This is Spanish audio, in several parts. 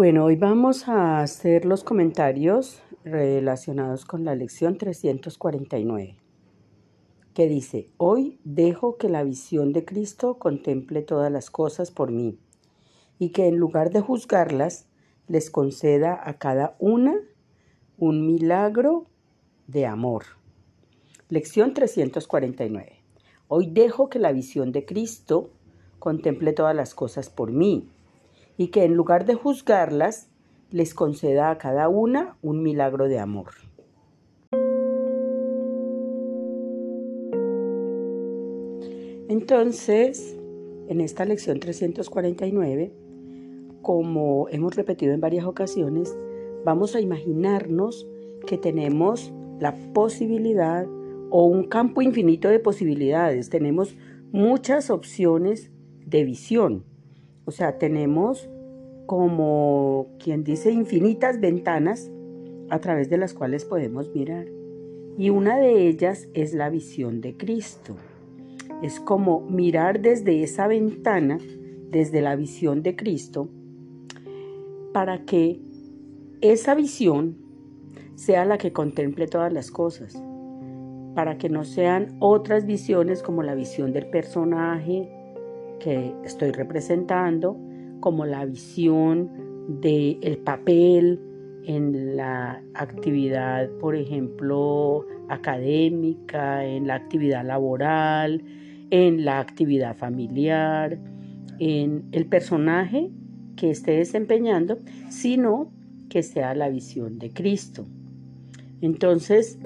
Bueno, hoy vamos a hacer los comentarios relacionados con la lección 349, que dice, hoy dejo que la visión de Cristo contemple todas las cosas por mí, y que en lugar de juzgarlas, les conceda a cada una un milagro de amor. Lección 349. Hoy dejo que la visión de Cristo contemple todas las cosas por mí y que en lugar de juzgarlas, les conceda a cada una un milagro de amor. Entonces, en esta lección 349, como hemos repetido en varias ocasiones, vamos a imaginarnos que tenemos la posibilidad o un campo infinito de posibilidades. Tenemos muchas opciones de visión. O sea, tenemos como quien dice infinitas ventanas a través de las cuales podemos mirar. Y una de ellas es la visión de Cristo. Es como mirar desde esa ventana, desde la visión de Cristo, para que esa visión sea la que contemple todas las cosas, para que no sean otras visiones como la visión del personaje, que estoy representando, como la visión del el papel en la actividad, por ejemplo, académica, en la actividad laboral, en la actividad familiar, en el personaje que esté desempeñando, sino que sea la visión de Cristo. Entonces,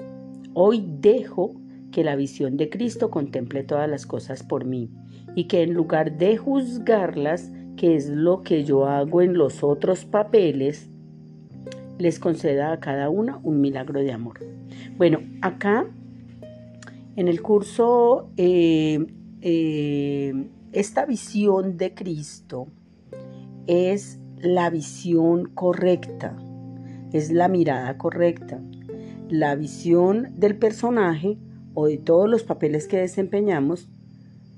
hoy dejo que la visión de Cristo contemple todas las cosas por mí y que en lugar de juzgarlas, que es lo que yo hago en los otros papeles, les conceda a cada una un milagro de amor. Bueno, acá en el curso, eh, eh, esta visión de Cristo es la visión correcta, es la mirada correcta. La visión del personaje o de todos los papeles que desempeñamos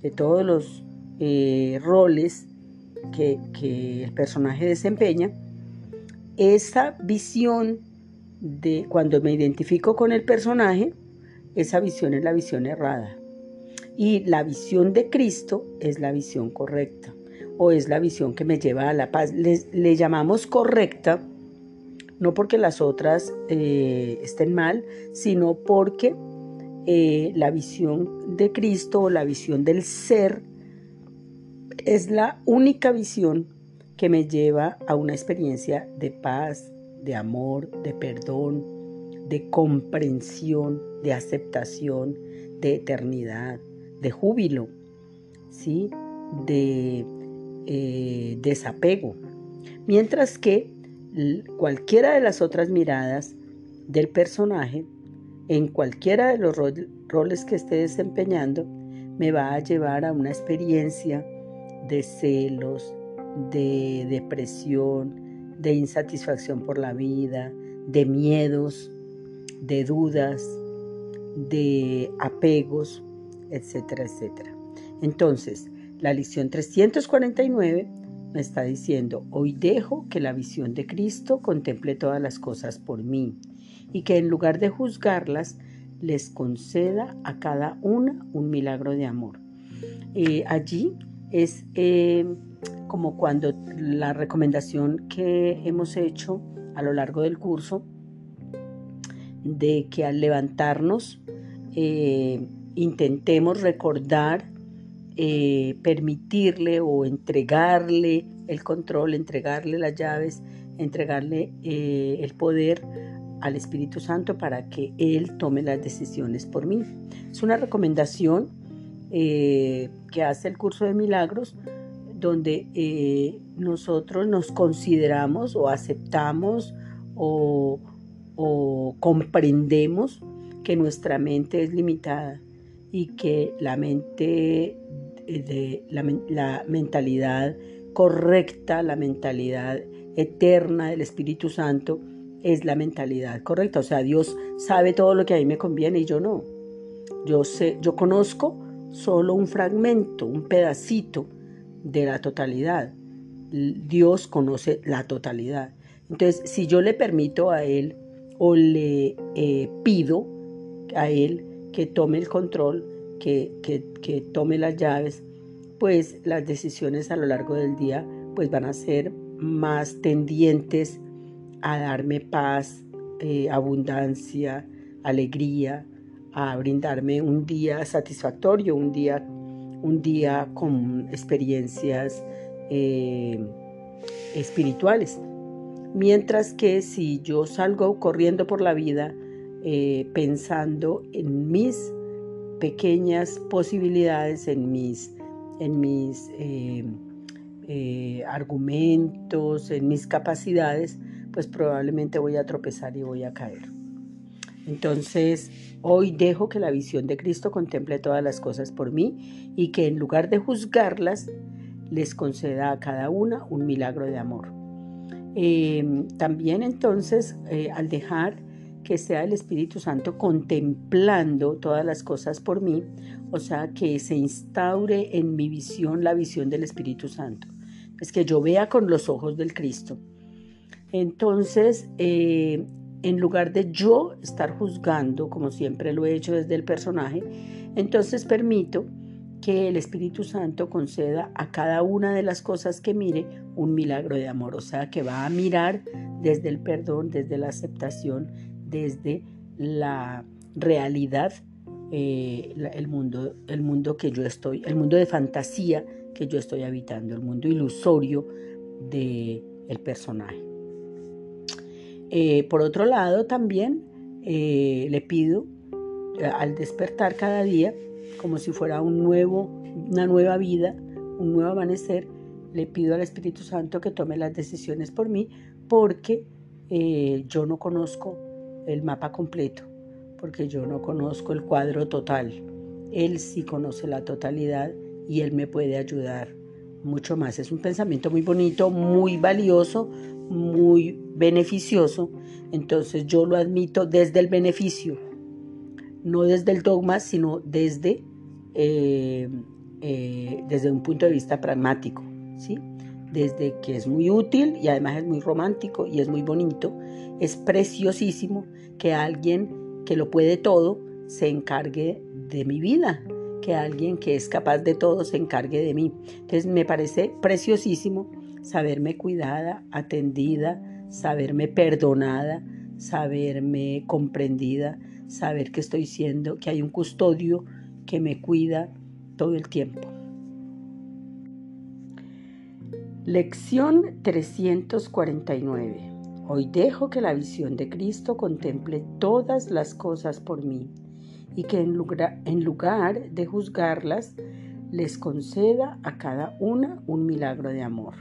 de todos los eh, roles que, que el personaje desempeña, esa visión de cuando me identifico con el personaje, esa visión es la visión errada. Y la visión de Cristo es la visión correcta o es la visión que me lleva a la paz. Le, llamamos correcta, no porque las otras eh, estén mal, sino porque eh, la visión de Cristo o la visión del ser es la única visión que me lleva a una experiencia de paz, de amor, de perdón, de comprensión, de aceptación, de eternidad, de júbilo, ¿sí? de eh, desapego. Mientras que cualquiera de las otras miradas del personaje en cualquiera de los roles que esté desempeñando, me va a llevar a una experiencia de celos, de depresión, de insatisfacción por la vida, de miedos, de dudas, de apegos, etcétera, etcétera. Entonces, la lección 349 me está diciendo, hoy dejo que la visión de Cristo contemple todas las cosas por mí y que en lugar de juzgarlas, les conceda a cada una un milagro de amor. Eh, allí es eh, como cuando la recomendación que hemos hecho a lo largo del curso, de que al levantarnos eh, intentemos recordar, permitirle o entregarle el control, entregarle las llaves, entregarle el poder al Espíritu Santo para que Él tome las decisiones por mí. Es una recomendación eh, que hace el curso de milagros donde eh, nosotros nos consideramos o aceptamos o, comprendemos que nuestra mente es limitada y que la mente de la mentalidad correcta, la mentalidad eterna del Espíritu Santo, es la mentalidad correcta. O sea, Dios sabe todo lo que a mí me conviene y yo no. Yo sé, yo conozco solo un fragmento, un pedacito de la totalidad. Dios conoce la totalidad. Entonces, si yo le permito a Él o le eh, pido a Él que tome el control, que, que, tome las llaves, pues las decisiones a lo largo del día pues van a ser más tendientes a darme paz, eh, abundancia, alegría, a brindarme un día satisfactorio, un día, un día con experiencias eh, espirituales. Mientras que si yo salgo corriendo por la vida eh, pensando en mis pequeñas posibilidades, en mis, en mis argumentos, en mis capacidades, pues probablemente voy a tropezar y voy a caer. Entonces, hoy dejo que la visión de Cristo contemple todas las cosas por mí y que en lugar de juzgarlas, les conceda a cada una un milagro de amor. Eh, también entonces, eh, al dejar que sea el Espíritu Santo contemplando todas las cosas por mí, o sea, que se instaure en mi visión la visión del Espíritu Santo, es que yo vea con los ojos del Cristo. Entonces, eh, en lugar de yo estar juzgando, como siempre lo he hecho desde el personaje, entonces permito que el Espíritu Santo conceda a cada una de las cosas que mire un milagro de amor, o sea, que va a mirar desde el perdón, desde la aceptación, desde la realidad, eh, el, mundo, el mundo que yo estoy, el mundo de fantasía que yo estoy habitando, el mundo ilusorio del el personaje. Eh, por otro lado, también eh, le pido al despertar cada día, como si fuera un nuevo, una nueva vida, un nuevo amanecer, le pido al Espíritu Santo que tome las decisiones por mí, porque yo no conozco el mapa completo, porque yo no conozco el cuadro total. Él sí conoce la totalidad y Él me puede ayudar mucho más. Es un pensamiento muy bonito, muy valioso, muy beneficioso. Entonces yo lo admito desde el beneficio, no desde el dogma, sino desde, eh, eh, desde un punto de vista pragmático. ¿sí? desde que es muy útil y además es muy romántico y es muy bonito, es preciosísimo que alguien que lo puede todo se encargue de mi vida, que alguien que es capaz de todo se encargue de mí. Entonces me parece preciosísimo saberme cuidada, atendida, saberme perdonada, saberme comprendida, saber que estoy siendo, que hay un custodio que me cuida todo el tiempo. Lección 349. Hoy dejo que la visión de Cristo contemple todas las cosas por mí y que en lugar, en lugar de juzgarlas, les conceda a cada una un milagro de amor.